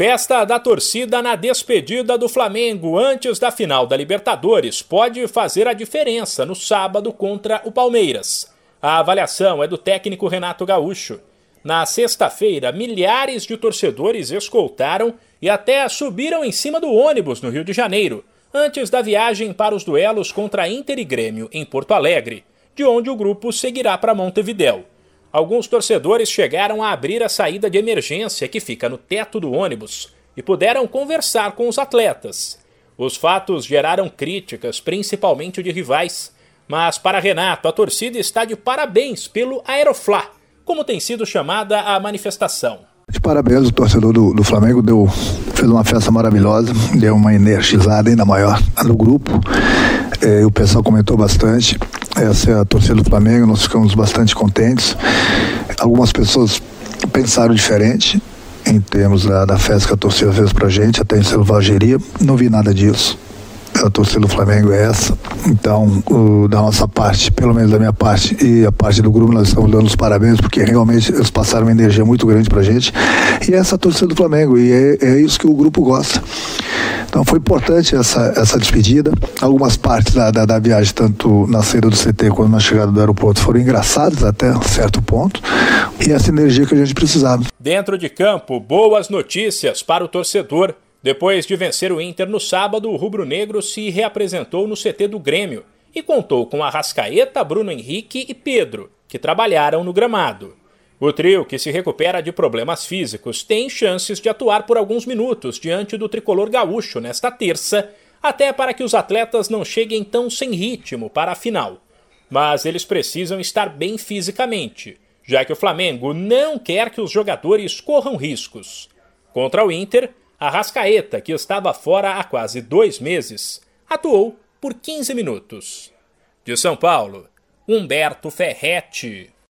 Festa da torcida na despedida do Flamengo antes da final da Libertadores pode fazer a diferença no sábado contra o Palmeiras. A avaliação é do técnico Renato Gaúcho. Na sexta-feira, milhares de torcedores escoltaram e até subiram em cima do ônibus no Rio de Janeiro, antes da viagem para os duelos contra Inter e Grêmio em Porto Alegre, de onde o grupo seguirá para Montevidéu. Alguns torcedores chegaram a abrir a saída de emergência que fica no teto do ônibus e puderam conversar com os atletas. Os fatos geraram críticas, principalmente de rivais, mas para Renato, a torcida está de parabéns pelo Aeroflá como tem sido chamada a manifestação? De parabéns, o torcedor do, do, Flamengo deu, fez uma festa maravilhosa, deu uma energizada ainda maior no grupo. É, o pessoal comentou bastante. Essa é a torcida do Flamengo, nós ficamos bastante contentes. Algumas pessoas pensaram diferente em termos da, da festa que a torcida fez pra gente, até em selvageria. Não vi nada disso a torcida do Flamengo é essa. Então, o, da nossa parte, pelo menos da minha parte e a parte do grupo, nós estamos dando os parabéns, porque realmente eles passaram uma energia muito grande pra gente. E é essa a torcida do Flamengo, e é, é isso que o grupo gosta. Então foi importante essa, essa despedida. Algumas partes da, da, da, viagem, tanto na saída do CT quanto na chegada do aeroporto, foram engraçadas até certo ponto. E essa energia que a gente precisava. Dentro de campo, boas notícias para o torcedor. Depois de vencer o Inter no sábado, o rubro-negro se reapresentou no CT do Grêmio e contou com Arrascaeta, Bruno Henrique e Pedro, que trabalharam no gramado. O trio, que se recupera de problemas físicos, tem chances de atuar por alguns minutos diante do tricolor gaúcho nesta terça, até para que os atletas não cheguem tão sem ritmo para a final. Mas eles precisam estar bem fisicamente, já que o Flamengo não quer que os jogadores corram riscos. Contra o Inter, Arrascaeta, que estava fora há quase dois meses, atuou por 15 minutos. De São Paulo, Humberto Ferretti.